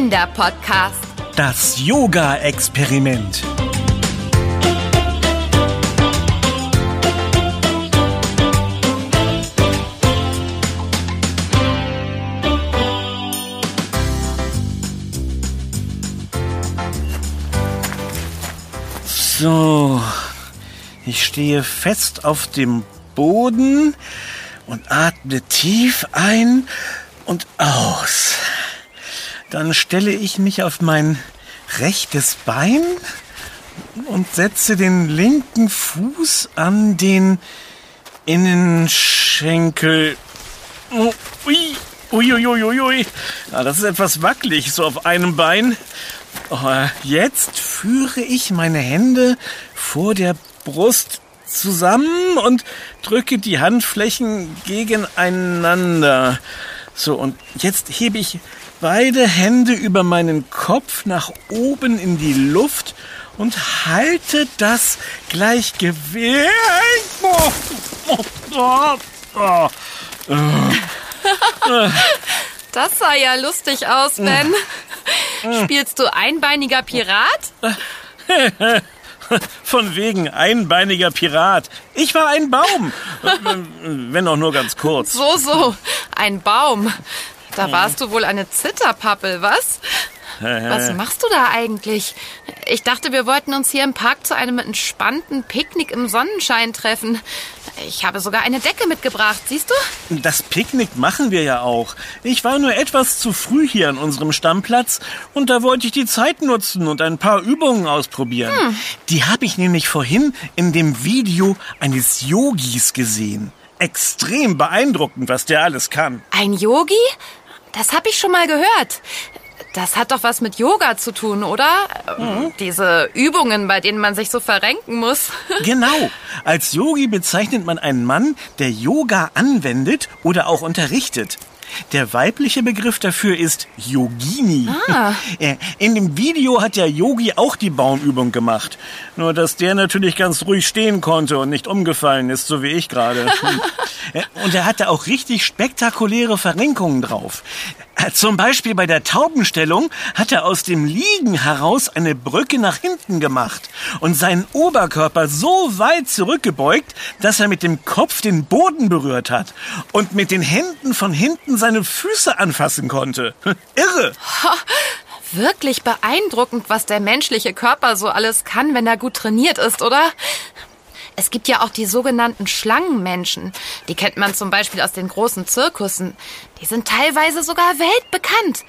Kinderpodcast. Das Yoga-Experiment. So, ich stehe fest auf dem Boden und atme tief ein und aus. Dann stelle ich mich auf mein rechtes Bein und setze den linken Fuß an den Innenschenkel. Oh, ui, ui, ui, ui, ui. Ja, das ist etwas wackelig, so auf einem Bein. Oh, jetzt führe ich meine Hände vor der Brust zusammen und drücke die Handflächen gegeneinander. So, und jetzt hebe ich beide Hände über meinen Kopf nach oben in die Luft und halte das Gleichgewicht. Oh, oh, das sah ja lustig aus, Ben. Spielst du einbeiniger Pirat? Von wegen einbeiniger Pirat. Ich war ein Baum. Wenn auch nur ganz kurz. So, so. Ein Baum. Da warst du wohl eine Zitterpappel, was? Was machst du da eigentlich? Ich dachte, wir wollten uns hier im Park zu einem entspannten Picknick im Sonnenschein treffen. Ich habe sogar eine Decke mitgebracht, siehst du? Das Picknick machen wir ja auch. Ich war nur etwas zu früh hier an unserem Stammplatz und da wollte ich die Zeit nutzen und ein paar Übungen ausprobieren. Hm. Die habe ich nämlich vorhin in dem Video eines Yogis gesehen. Extrem beeindruckend, was der alles kann. Ein Yogi? Das habe ich schon mal gehört. Das hat doch was mit Yoga zu tun, oder? Mhm. Diese Übungen, bei denen man sich so verrenken muss. genau. Als Yogi bezeichnet man einen Mann, der Yoga anwendet oder auch unterrichtet. Der weibliche Begriff dafür ist Yogini. Ah. In dem Video hat der Yogi auch die Baumübung gemacht. Nur, dass der natürlich ganz ruhig stehen konnte und nicht umgefallen ist, so wie ich gerade. Äh, und er hatte auch richtig spektakuläre Verrenkungen drauf. Äh, zum Beispiel bei der Taubenstellung hat er aus dem Liegen heraus eine Brücke nach hinten gemacht und seinen Oberkörper so weit zurückgebeugt, dass er mit dem Kopf den Boden berührt hat und mit den Händen von hinten seine Füße anfassen konnte. Irre! Wirklich beeindruckend, was der menschliche Körper so alles kann, wenn er gut trainiert ist, oder? Es gibt ja auch die sogenannten Schlangenmenschen. Die kennt man zum Beispiel aus den großen Zirkussen. Die sind teilweise sogar weltbekannt.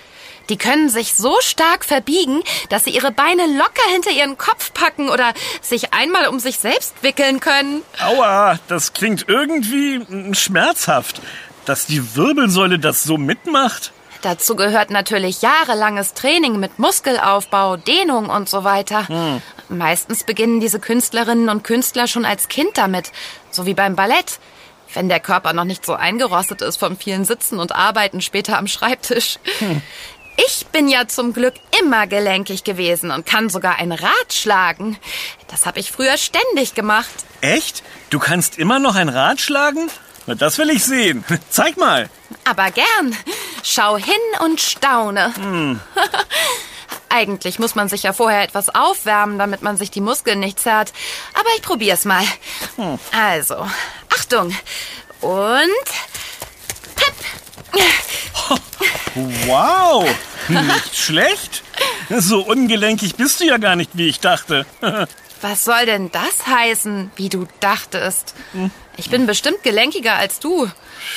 Die können sich so stark verbiegen, dass sie ihre Beine locker hinter ihren Kopf packen oder sich einmal um sich selbst wickeln können. Aua, das klingt irgendwie schmerzhaft. Dass die Wirbelsäule das so mitmacht? Dazu gehört natürlich jahrelanges Training mit Muskelaufbau, Dehnung und so weiter. Hm. Meistens beginnen diese Künstlerinnen und Künstler schon als Kind damit, so wie beim Ballett. Wenn der Körper noch nicht so eingerostet ist vom vielen Sitzen und Arbeiten später am Schreibtisch. Hm. Ich bin ja zum Glück immer gelenkig gewesen und kann sogar ein Rad schlagen. Das habe ich früher ständig gemacht. Echt? Du kannst immer noch ein Rad schlagen? Das will ich sehen. Zeig mal. Aber gern. Schau hin und staune. Hm. Eigentlich muss man sich ja vorher etwas aufwärmen, damit man sich die Muskeln nicht zerrt. Aber ich probier's mal. Hm. Also, Achtung. Und. Pep. Wow, nicht schlecht. So ungelenkig bist du ja gar nicht, wie ich dachte. Was soll denn das heißen, wie du dachtest? Ich bin bestimmt gelenkiger als du.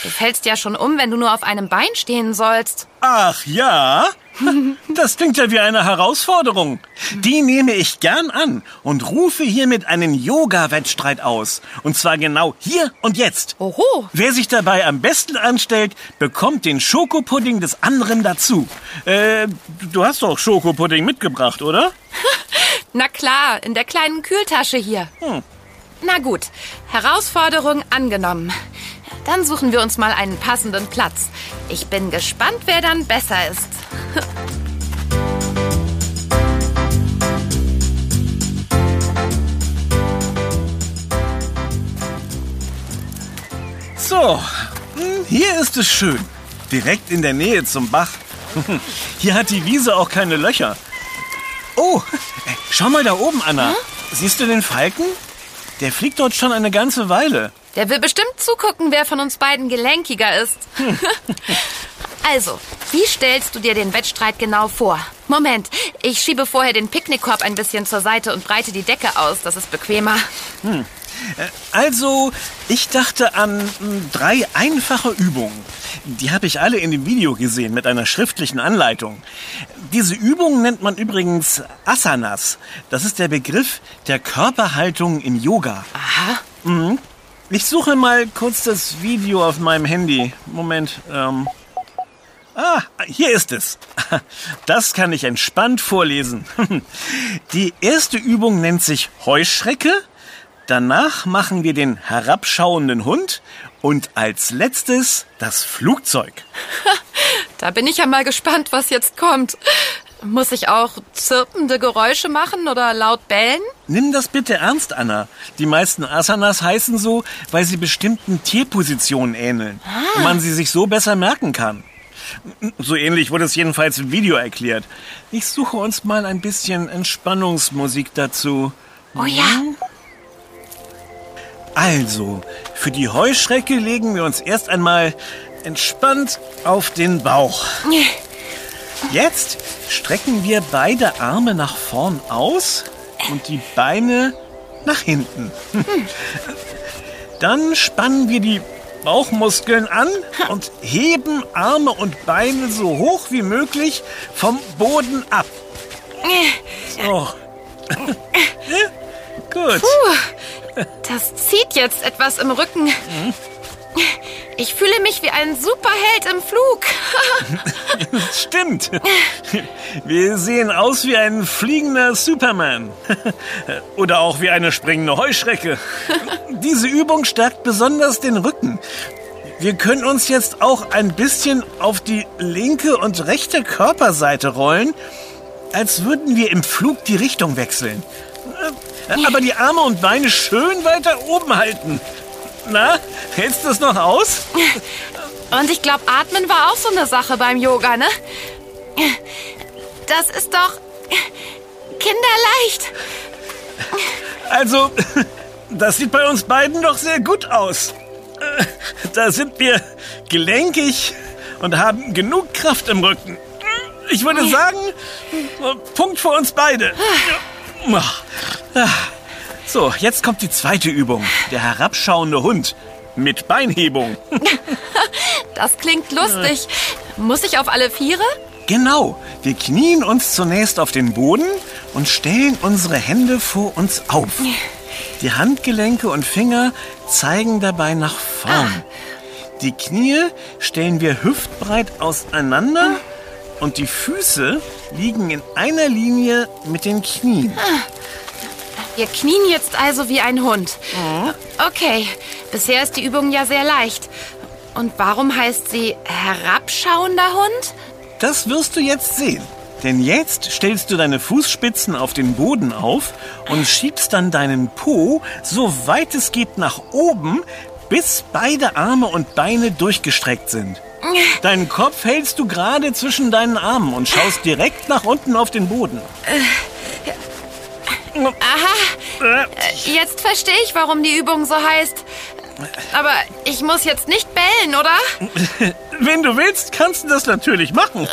Du fällst ja schon um, wenn du nur auf einem Bein stehen sollst. Ach ja? Das klingt ja wie eine Herausforderung. Die nehme ich gern an und rufe hiermit einen Yoga-Wettstreit aus. Und zwar genau hier und jetzt. Oho. Wer sich dabei am besten anstellt, bekommt den Schokopudding des anderen dazu. Äh, du hast doch Schokopudding mitgebracht, oder? Na klar, in der kleinen Kühltasche hier. Hm. Na gut, Herausforderung angenommen. Dann suchen wir uns mal einen passenden Platz. Ich bin gespannt, wer dann besser ist. So, hm, hier ist es schön. Direkt in der Nähe zum Bach. Hier hat die Wiese auch keine Löcher. Oh, schau mal da oben, Anna. Hm? Siehst du den Falken? Der fliegt dort schon eine ganze Weile. Der will bestimmt zugucken, wer von uns beiden gelenkiger ist. Hm. also, wie stellst du dir den Wettstreit genau vor? Moment, ich schiebe vorher den Picknickkorb ein bisschen zur Seite und breite die Decke aus. Das ist bequemer. Hm. Äh, also, ich dachte an hm, drei einfache Übungen. Die habe ich alle in dem Video gesehen mit einer schriftlichen Anleitung. Diese Übungen nennt man übrigens Asanas. Das ist der Begriff der Körperhaltung im Yoga. Aha. Mhm. Ich suche mal kurz das Video auf meinem Handy. Moment. Ähm. Ah, hier ist es. Das kann ich entspannt vorlesen. Die erste Übung nennt sich Heuschrecke. Danach machen wir den herabschauenden Hund und als letztes das Flugzeug. Da bin ich ja mal gespannt, was jetzt kommt. Muss ich auch zirpende Geräusche machen oder laut bellen? Nimm das bitte ernst, Anna. Die meisten Asanas heißen so, weil sie bestimmten Tierpositionen ähneln. Ah. Und man sie sich so besser merken kann. So ähnlich wurde es jedenfalls im Video erklärt. Ich suche uns mal ein bisschen Entspannungsmusik dazu. Oh ja. Hm? Also, für die Heuschrecke legen wir uns erst einmal entspannt auf den Bauch. Jetzt strecken wir beide Arme nach vorn aus und die Beine nach hinten. Dann spannen wir die Bauchmuskeln an und heben Arme und Beine so hoch wie möglich vom Boden ab. So. Gut. Das zieht jetzt etwas im Rücken. Ich fühle mich wie ein Superheld im Flug. Stimmt. Wir sehen aus wie ein fliegender Superman. Oder auch wie eine springende Heuschrecke. Diese Übung stärkt besonders den Rücken. Wir können uns jetzt auch ein bisschen auf die linke und rechte Körperseite rollen, als würden wir im Flug die Richtung wechseln. Aber die Arme und Beine schön weiter oben halten. Na, hältst du es noch aus? Und ich glaube, Atmen war auch so eine Sache beim Yoga, ne? Das ist doch kinderleicht. Also, das sieht bei uns beiden doch sehr gut aus. Da sind wir gelenkig und haben genug Kraft im Rücken. Ich würde sagen, Punkt für uns beide. So, jetzt kommt die zweite Übung. Der herabschauende Hund. Mit Beinhebung. Das klingt lustig. Muss ich auf alle Viere? Genau. Wir knien uns zunächst auf den Boden und stellen unsere Hände vor uns auf. Die Handgelenke und Finger zeigen dabei nach vorn. Ah. Die Knie stellen wir hüftbreit auseinander und die Füße liegen in einer Linie mit den Knien. Ah. Wir knien jetzt also wie ein Hund. Mhm. Okay, bisher ist die Übung ja sehr leicht. Und warum heißt sie herabschauender Hund? Das wirst du jetzt sehen. Denn jetzt stellst du deine Fußspitzen auf den Boden auf und schiebst dann deinen Po so weit es geht nach oben, bis beide Arme und Beine durchgestreckt sind. Deinen Kopf hältst du gerade zwischen deinen Armen und schaust direkt nach unten auf den Boden. Aha. Jetzt verstehe ich, warum die Übung so heißt. Aber ich muss jetzt nicht bellen, oder? Wenn du willst, kannst du das natürlich machen.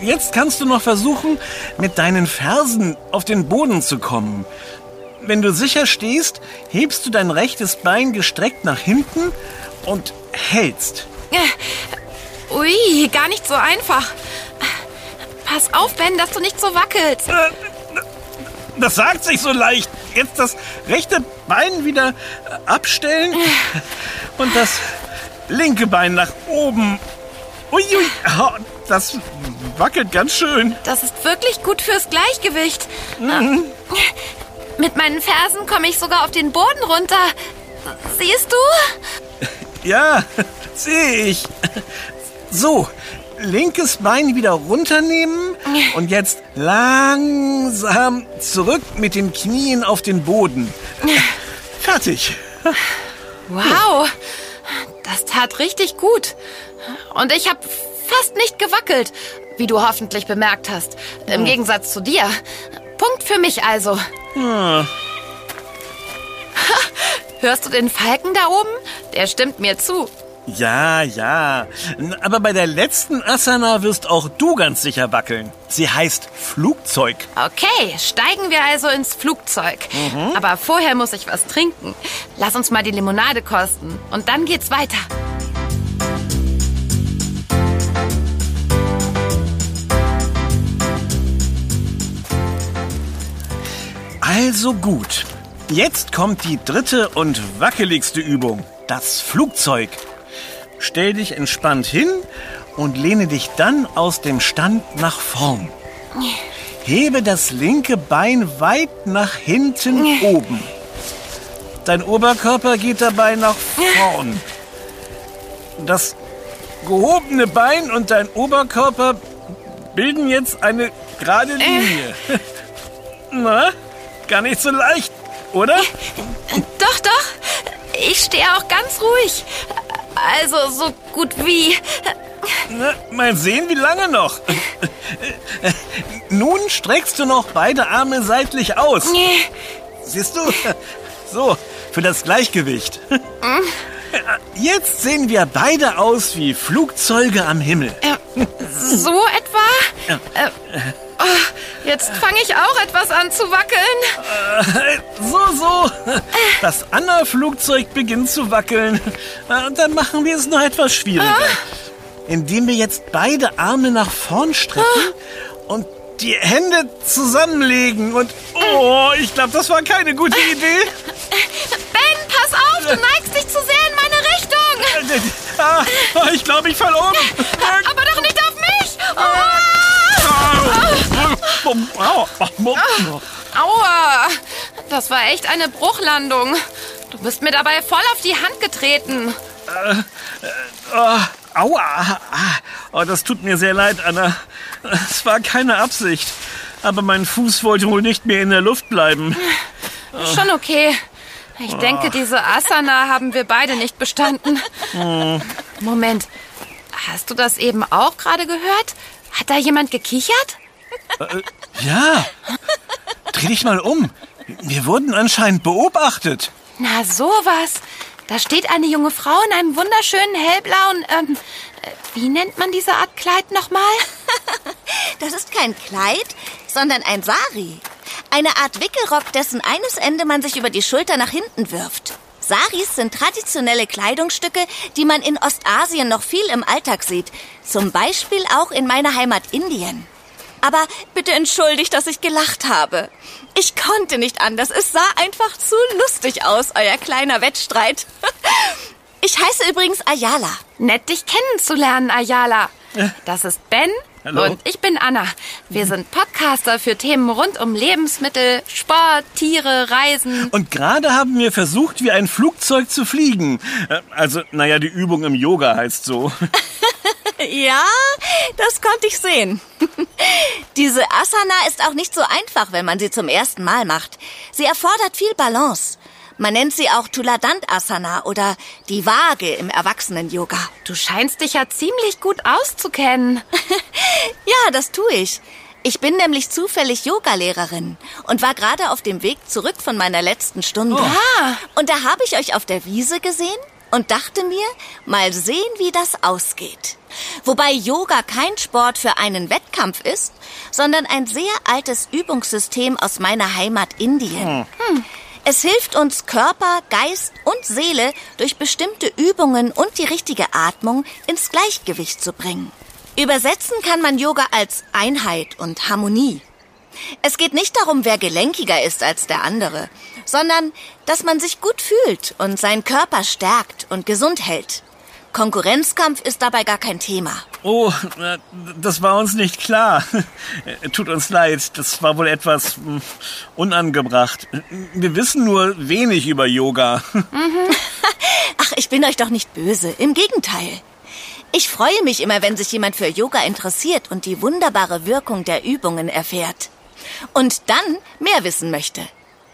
Jetzt kannst du noch versuchen, mit deinen Fersen auf den Boden zu kommen. Wenn du sicher stehst, hebst du dein rechtes Bein gestreckt nach hinten und hältst. Ui, gar nicht so einfach. Pass auf, Ben, dass du nicht so wackelst. Äh, das sagt sich so leicht. Jetzt das rechte Bein wieder äh, abstellen und das linke Bein nach oben. Uiui, das wackelt ganz schön. Das ist wirklich gut fürs Gleichgewicht. Mhm. Mit meinen Fersen komme ich sogar auf den Boden runter. Siehst du? Ja, sehe ich. So, linkes Bein wieder runternehmen und jetzt langsam zurück mit den Knien auf den Boden. Fertig. Wow, das tat richtig gut. Und ich habe fast nicht gewackelt, wie du hoffentlich bemerkt hast. Im Gegensatz zu dir. Punkt für mich also. Hm. Hörst du den Falken da oben? Der stimmt mir zu. Ja, ja. Aber bei der letzten Asana wirst auch du ganz sicher wackeln. Sie heißt Flugzeug. Okay, steigen wir also ins Flugzeug. Aber vorher muss ich was trinken. Lass uns mal die Limonade kosten. Und dann geht's weiter. Also gut. Jetzt kommt die dritte und wackeligste Übung. Das Flugzeug. Stell dich entspannt hin und lehne dich dann aus dem Stand nach vorn. Hebe das linke Bein weit nach hinten oben. Dein Oberkörper geht dabei nach vorn. Das gehobene Bein und dein Oberkörper bilden jetzt eine gerade Linie. Na, gar nicht so leicht, oder? Doch, doch. Ich stehe auch ganz ruhig. Also so gut wie. Na, mal sehen, wie lange noch. Nun streckst du noch beide Arme seitlich aus. Siehst du? So, für das Gleichgewicht. Jetzt sehen wir beide aus wie Flugzeuge am Himmel. Äh, so etwa? Äh, oh, jetzt fange ich auch etwas an zu wackeln. So, so. Das Anna-Flugzeug beginnt zu wackeln. Äh, Und dann machen wir es noch etwas schwieriger. Indem wir jetzt beide Arme nach vorn strecken und die Hände zusammenlegen. Und, oh, ich glaube, das war keine gute Idee. Ben, pass auf, du neigst dich zu sehr in meine Richtung. Ah, ich glaube, ich fall um. Aber doch nicht auf mich. Oh. Aua, das war echt eine Bruchlandung. Du bist mir dabei voll auf die Hand getreten. Aua. Ah, Oh, das tut mir sehr leid, Anna. Es war keine Absicht. Aber mein Fuß wollte wohl nicht mehr in der Luft bleiben. Schon okay. Ich denke, diese Asana haben wir beide nicht bestanden. Moment, hast du das eben auch gerade gehört? Hat da jemand gekichert? Ja. Dreh dich mal um. Wir wurden anscheinend beobachtet. Na sowas. Da steht eine junge Frau in einem wunderschönen hellblauen, ähm, äh, wie nennt man diese Art Kleid nochmal? Das ist kein Kleid, sondern ein Sari. Eine Art Wickelrock, dessen eines Ende man sich über die Schulter nach hinten wirft. Saris sind traditionelle Kleidungsstücke, die man in Ostasien noch viel im Alltag sieht. Zum Beispiel auch in meiner Heimat Indien. Aber bitte entschuldigt, dass ich gelacht habe. Ich konnte nicht anders. Es sah einfach zu lustig aus, euer kleiner Wettstreit. Ich heiße übrigens Ayala. Nett, dich kennenzulernen, Ayala. Das ist Ben Hallo. und ich bin Anna. Wir sind Podcaster für Themen rund um Lebensmittel, Sport, Tiere, Reisen. Und gerade haben wir versucht, wie ein Flugzeug zu fliegen. Äh, Also, naja, die Übung im Yoga heißt so. Ja, das konnte ich sehen. Diese Asana ist auch nicht so einfach, wenn man sie zum ersten Mal macht. Sie erfordert viel Balance. Man nennt sie auch Tuladant Asana oder die Waage im Erwachsenen-Yoga. Du scheinst dich ja ziemlich gut auszukennen. Ja, das tue ich. Ich bin nämlich zufällig Yogalehrerin und war gerade auf dem Weg zurück von meiner letzten Stunde. Ah. Und da habe ich euch auf der Wiese gesehen und dachte mir, mal sehen, wie das ausgeht. Wobei Yoga kein Sport für einen Wettkampf ist, sondern ein sehr altes Übungssystem aus meiner Heimat Indien. Hm. Es hilft uns Körper, Geist und Seele durch bestimmte Übungen und die richtige Atmung ins Gleichgewicht zu bringen. Übersetzen kann man Yoga als Einheit und Harmonie. Es geht nicht darum, wer gelenkiger ist als der andere, sondern dass man sich gut fühlt und seinen Körper stärkt und gesund hält. Konkurrenzkampf ist dabei gar kein Thema. Oh, äh, das war uns nicht klar. Tut uns leid, das war wohl etwas hm, unangebracht. Wir wissen nur wenig über Yoga. Ach, ich bin euch doch nicht böse. Im Gegenteil. Ich freue mich immer, wenn sich jemand für Yoga interessiert und die wunderbare Wirkung der Übungen erfährt. Und dann mehr wissen möchte.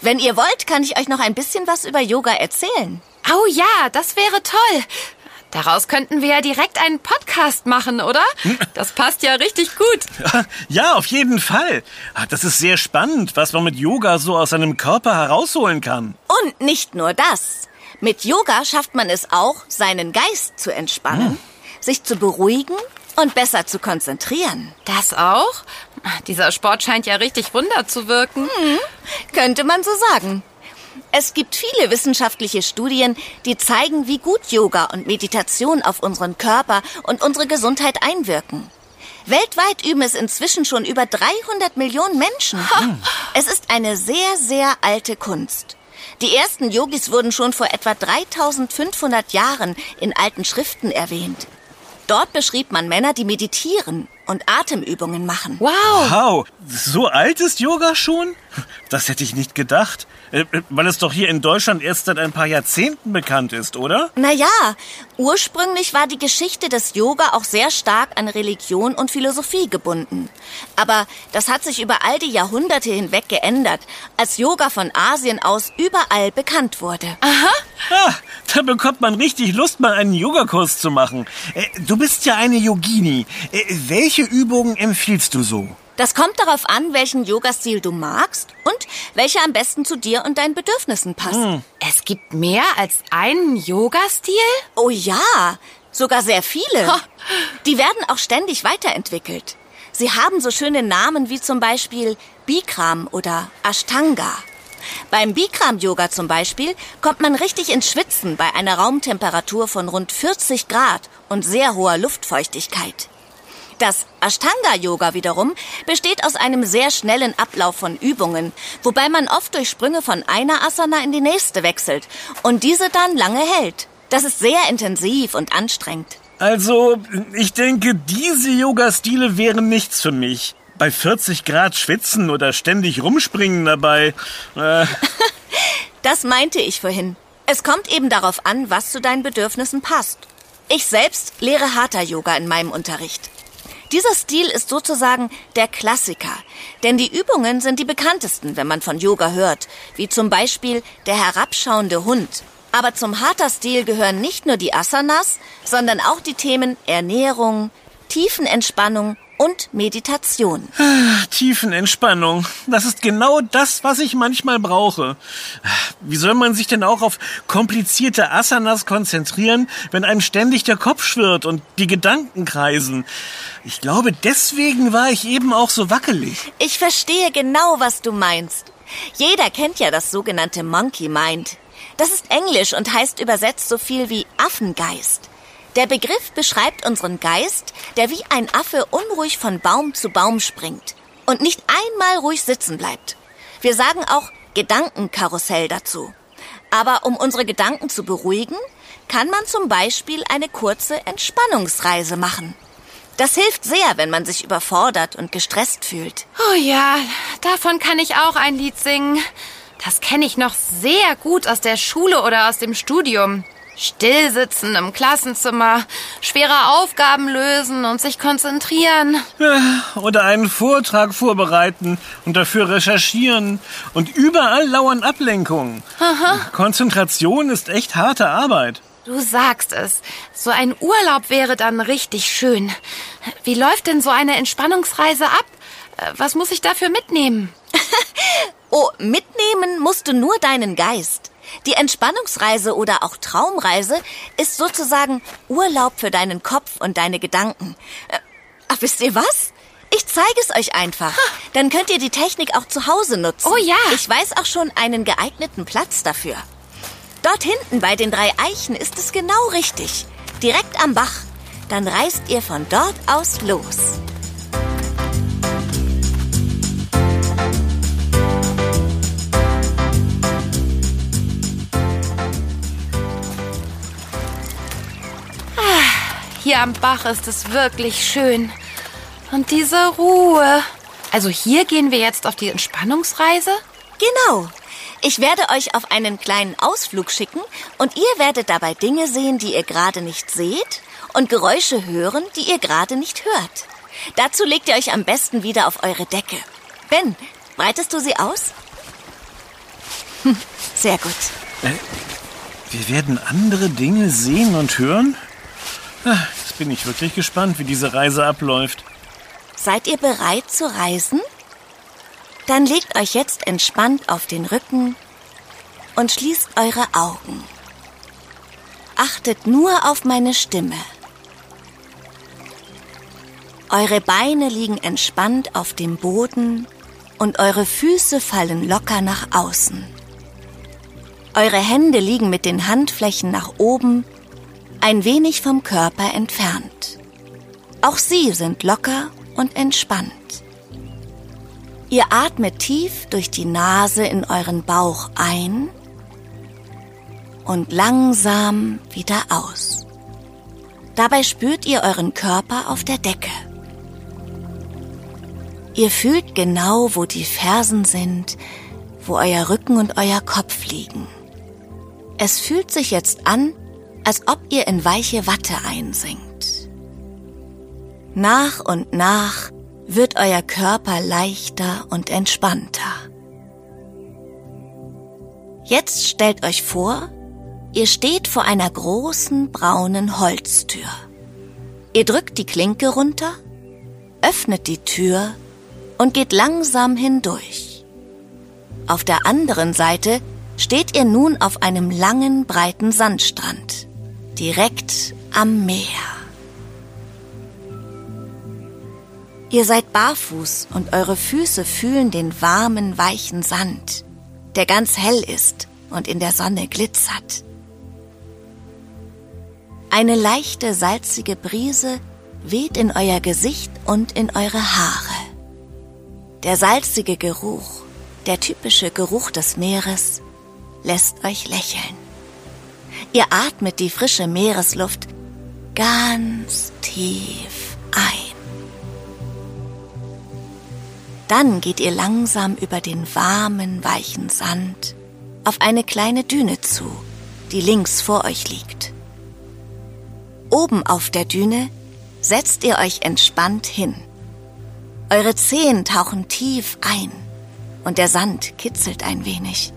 Wenn ihr wollt, kann ich euch noch ein bisschen was über Yoga erzählen. Oh ja, das wäre toll. Daraus könnten wir ja direkt einen Podcast machen, oder? Das passt ja richtig gut. Ja, auf jeden Fall. Ah, Das ist sehr spannend, was man mit Yoga so aus seinem Körper herausholen kann. Und nicht nur das. Mit Yoga schafft man es auch, seinen Geist zu entspannen, sich zu beruhigen und besser zu konzentrieren. Das auch? Dieser Sport scheint ja richtig Wunder zu wirken. Könnte man so sagen. Es gibt viele wissenschaftliche Studien, die zeigen, wie gut Yoga und Meditation auf unseren Körper und unsere Gesundheit einwirken. Weltweit üben es inzwischen schon über 300 Millionen Menschen. Es ist eine sehr, sehr alte Kunst. Die ersten Yogis wurden schon vor etwa 3500 Jahren in alten Schriften erwähnt. Dort beschrieb man Männer, die meditieren und Atemübungen machen. Wow. Wow, so alt ist Yoga schon? Das hätte ich nicht gedacht. Äh, äh, Weil es doch hier in Deutschland erst seit ein paar Jahrzehnten bekannt ist, oder? Naja, ursprünglich war die Geschichte des Yoga auch sehr stark an Religion und Philosophie gebunden. Aber das hat sich über all die Jahrhunderte hinweg geändert, als Yoga von Asien aus überall bekannt wurde. Ah, da bekommt man richtig Lust, mal einen Yogakurs zu machen. Äh, Du bist ja eine Yogini. Welche Übungen empfiehlst du so? Das kommt darauf an, welchen Yogastil du magst und welcher am besten zu dir und deinen Bedürfnissen passt. Es gibt mehr als einen Yoga-Stil? Oh ja, sogar sehr viele. Die werden auch ständig weiterentwickelt. Sie haben so schöne Namen wie zum Beispiel Bikram oder Ashtanga. Beim Bikram-Yoga zum Beispiel kommt man richtig ins Schwitzen bei einer Raumtemperatur von rund 40 Grad und sehr hoher Luftfeuchtigkeit. Das Ashtanga-Yoga wiederum besteht aus einem sehr schnellen Ablauf von Übungen, wobei man oft durch Sprünge von einer Asana in die nächste wechselt und diese dann lange hält. Das ist sehr intensiv und anstrengend. Also, ich denke, diese Yoga-Stile wären nichts für mich. Bei 40 Grad schwitzen oder ständig rumspringen dabei. Äh, Das meinte ich vorhin. Es kommt eben darauf an, was zu deinen Bedürfnissen passt. Ich selbst lehre Hatha-Yoga in meinem Unterricht. Dieser Stil ist sozusagen der Klassiker, denn die Übungen sind die bekanntesten, wenn man von Yoga hört, wie zum Beispiel der herabschauende Hund. Aber zum Hatha-Stil gehören nicht nur die Asanas, sondern auch die Themen Ernährung, Tiefenentspannung und Meditation. Tiefenentspannung. Das ist genau das, was ich manchmal brauche. Wie soll man sich denn auch auf komplizierte Asanas konzentrieren, wenn einem ständig der Kopf schwirrt und die Gedanken kreisen? Ich glaube, deswegen war ich eben auch so wackelig. Ich verstehe genau, was du meinst. Jeder kennt ja das sogenannte Monkey Mind. Das ist Englisch und heißt übersetzt so viel wie Affengeist. Der Begriff beschreibt unseren Geist, der wie ein Affe unruhig von Baum zu Baum springt und nicht einmal ruhig sitzen bleibt. Wir sagen auch Gedankenkarussell dazu. Aber um unsere Gedanken zu beruhigen, kann man zum Beispiel eine kurze Entspannungsreise machen. Das hilft sehr, wenn man sich überfordert und gestresst fühlt. Oh ja, davon kann ich auch ein Lied singen. Das kenne ich noch sehr gut aus der Schule oder aus dem Studium. Stillsitzen im Klassenzimmer, schwere Aufgaben lösen und sich konzentrieren. Oder einen Vortrag vorbereiten und dafür recherchieren. Und überall lauern Ablenkungen. Konzentration ist echt harte Arbeit. Du sagst es. So ein Urlaub wäre dann richtig schön. Wie läuft denn so eine Entspannungsreise ab? Äh, Was muss ich dafür mitnehmen? Oh, mitnehmen musst du nur deinen Geist. Die Entspannungsreise oder auch Traumreise ist sozusagen Urlaub für deinen Kopf und deine Gedanken. Äh, ach, wisst ihr was? Ich zeige es euch einfach. Dann könnt ihr die Technik auch zu Hause nutzen. Oh ja. Ich weiß auch schon einen geeigneten Platz dafür. Dort hinten bei den drei Eichen ist es genau richtig. Direkt am Bach. Dann reist ihr von dort aus los. Hier am Bach ist es wirklich schön. Und diese Ruhe. Also hier gehen wir jetzt auf die Entspannungsreise? Genau. Ich werde euch auf einen kleinen Ausflug schicken und ihr werdet dabei Dinge sehen, die ihr gerade nicht seht und Geräusche hören, die ihr gerade nicht hört. Dazu legt ihr euch am besten wieder auf eure Decke. Ben, breitest du sie aus? Hm, Sehr gut. Wir werden andere Dinge sehen und hören? Jetzt bin ich wirklich gespannt, wie diese Reise abläuft. Seid ihr bereit zu reisen? Dann legt euch jetzt entspannt auf den Rücken und schließt eure Augen. Achtet nur auf meine Stimme. Eure Beine liegen entspannt auf dem Boden und eure Füße fallen locker nach außen. Eure Hände liegen mit den Handflächen nach oben, ein wenig vom Körper entfernt. Auch sie sind locker und entspannt. Ihr atmet tief durch die Nase in euren Bauch ein und langsam wieder aus. Dabei spürt ihr euren Körper auf der Decke. Ihr fühlt genau, wo die Fersen sind, wo euer Rücken und euer Kopf liegen. Es fühlt sich jetzt an, als ob ihr in weiche Watte einsinkt. Nach und nach wird euer Körper leichter und entspannter. Jetzt stellt euch vor, ihr steht vor einer großen braunen Holztür. Ihr drückt die Klinke runter, öffnet die Tür und geht langsam hindurch. Auf der anderen Seite steht ihr nun auf einem langen, breiten Sandstrand, direkt am Meer. Ihr seid barfuß und eure Füße fühlen den warmen, weichen Sand, der ganz hell ist und in der Sonne glitzert. Eine leichte, salzige Brise weht in euer Gesicht und in eure Haare. Der salzige Geruch, der typische Geruch des Meeres, lässt euch lächeln. Ihr atmet die frische Meeresluft ganz tief ein. Dann geht ihr langsam über den warmen, weichen Sand auf eine kleine Düne zu, die links vor euch liegt. Oben auf der Düne setzt ihr euch entspannt hin. Eure Zehen tauchen tief ein und der Sand kitzelt ein wenig.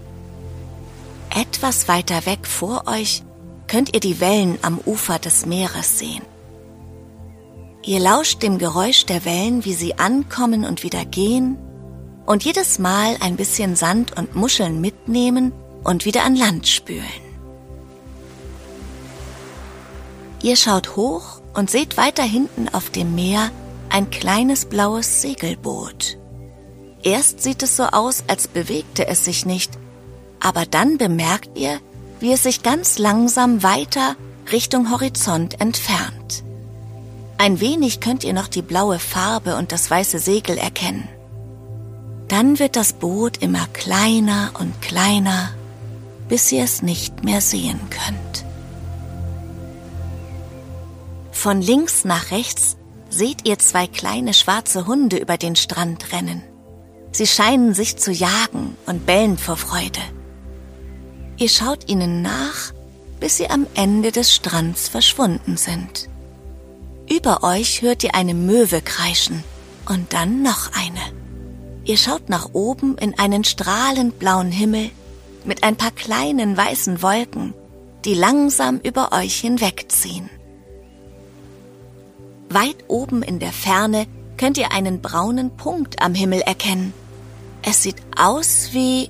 Etwas weiter weg vor euch könnt ihr die Wellen am Ufer des Meeres sehen. Ihr lauscht dem Geräusch der Wellen, wie sie ankommen und wieder gehen und jedes Mal ein bisschen Sand und Muscheln mitnehmen und wieder an Land spülen. Ihr schaut hoch und seht weiter hinten auf dem Meer ein kleines blaues Segelboot. Erst sieht es so aus, als bewegte es sich nicht, aber dann bemerkt ihr, wie es sich ganz langsam weiter Richtung Horizont entfernt. Ein wenig könnt ihr noch die blaue Farbe und das weiße Segel erkennen. Dann wird das Boot immer kleiner und kleiner, bis ihr es nicht mehr sehen könnt. Von links nach rechts seht ihr zwei kleine schwarze Hunde über den Strand rennen. Sie scheinen sich zu jagen und bellen vor Freude. Ihr schaut ihnen nach, bis sie am Ende des Strands verschwunden sind. Über euch hört ihr eine Möwe kreischen und dann noch eine. Ihr schaut nach oben in einen strahlend blauen Himmel mit ein paar kleinen weißen Wolken, die langsam über euch hinwegziehen. Weit oben in der Ferne könnt ihr einen braunen Punkt am Himmel erkennen. Es sieht aus wie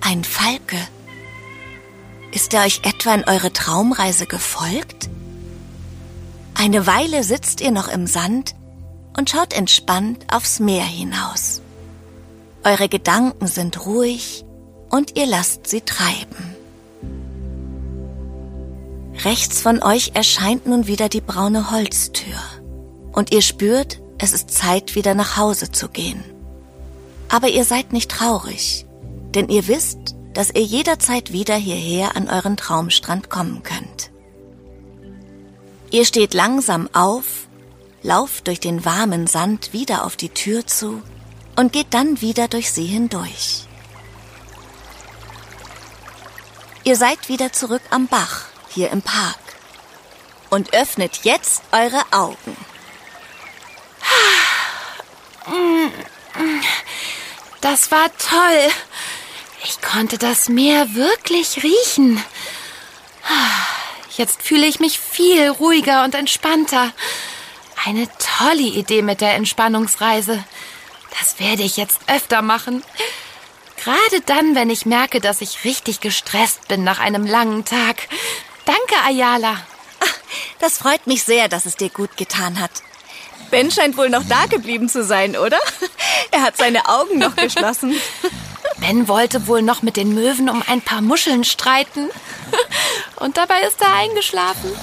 ein Falke. Ist er euch etwa in eure Traumreise gefolgt? Eine Weile sitzt ihr noch im Sand und schaut entspannt aufs Meer hinaus. Eure Gedanken sind ruhig und ihr lasst sie treiben. Rechts von euch erscheint nun wieder die braune Holztür. Und ihr spürt, es ist Zeit, wieder nach Hause zu gehen. Aber ihr seid nicht traurig, denn ihr wisst, dass ihr jederzeit wieder hierher an euren Traumstrand kommen könnt. Ihr steht langsam auf, lauft durch den warmen Sand wieder auf die Tür zu und geht dann wieder durch sie hindurch. Ihr seid wieder zurück am Bach hier im Park. Und öffnet jetzt eure Augen. Das war toll. Ich konnte das Meer wirklich riechen. Jetzt fühle ich mich viel ruhiger und entspannter. Eine tolle Idee mit der Entspannungsreise. Das werde ich jetzt öfter machen. Gerade dann, wenn ich merke, dass ich richtig gestresst bin nach einem langen Tag. Danke, Ayala. Das freut mich sehr, dass es dir gut getan hat. Ben scheint wohl noch da geblieben zu sein, oder? Er hat seine Augen noch geschlossen. Ben wollte wohl noch mit den Möwen um ein paar Muscheln streiten. Und dabei ist er eingeschlafen.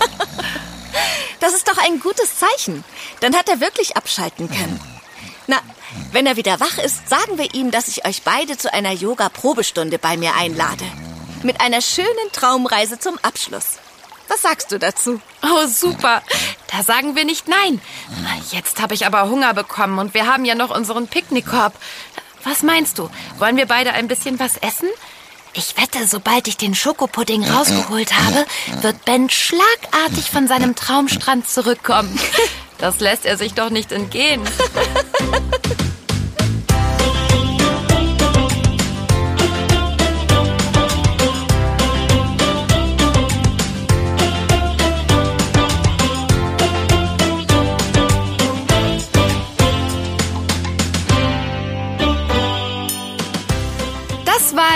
Das ist doch ein gutes Zeichen. Dann hat er wirklich abschalten können. Na, wenn er wieder wach ist, sagen wir ihm, dass ich euch beide zu einer Yoga-Probestunde bei mir einlade. Mit einer schönen Traumreise zum Abschluss. Was sagst du dazu? Oh, super. Da sagen wir nicht nein. Jetzt habe ich aber Hunger bekommen und wir haben ja noch unseren Picknickkorb. Was meinst du? Wollen wir beide ein bisschen was essen? Ich wette, sobald ich den Schokopudding rausgeholt habe, wird Ben schlagartig von seinem Traumstrand zurückkommen. Das lässt er sich doch nicht entgehen.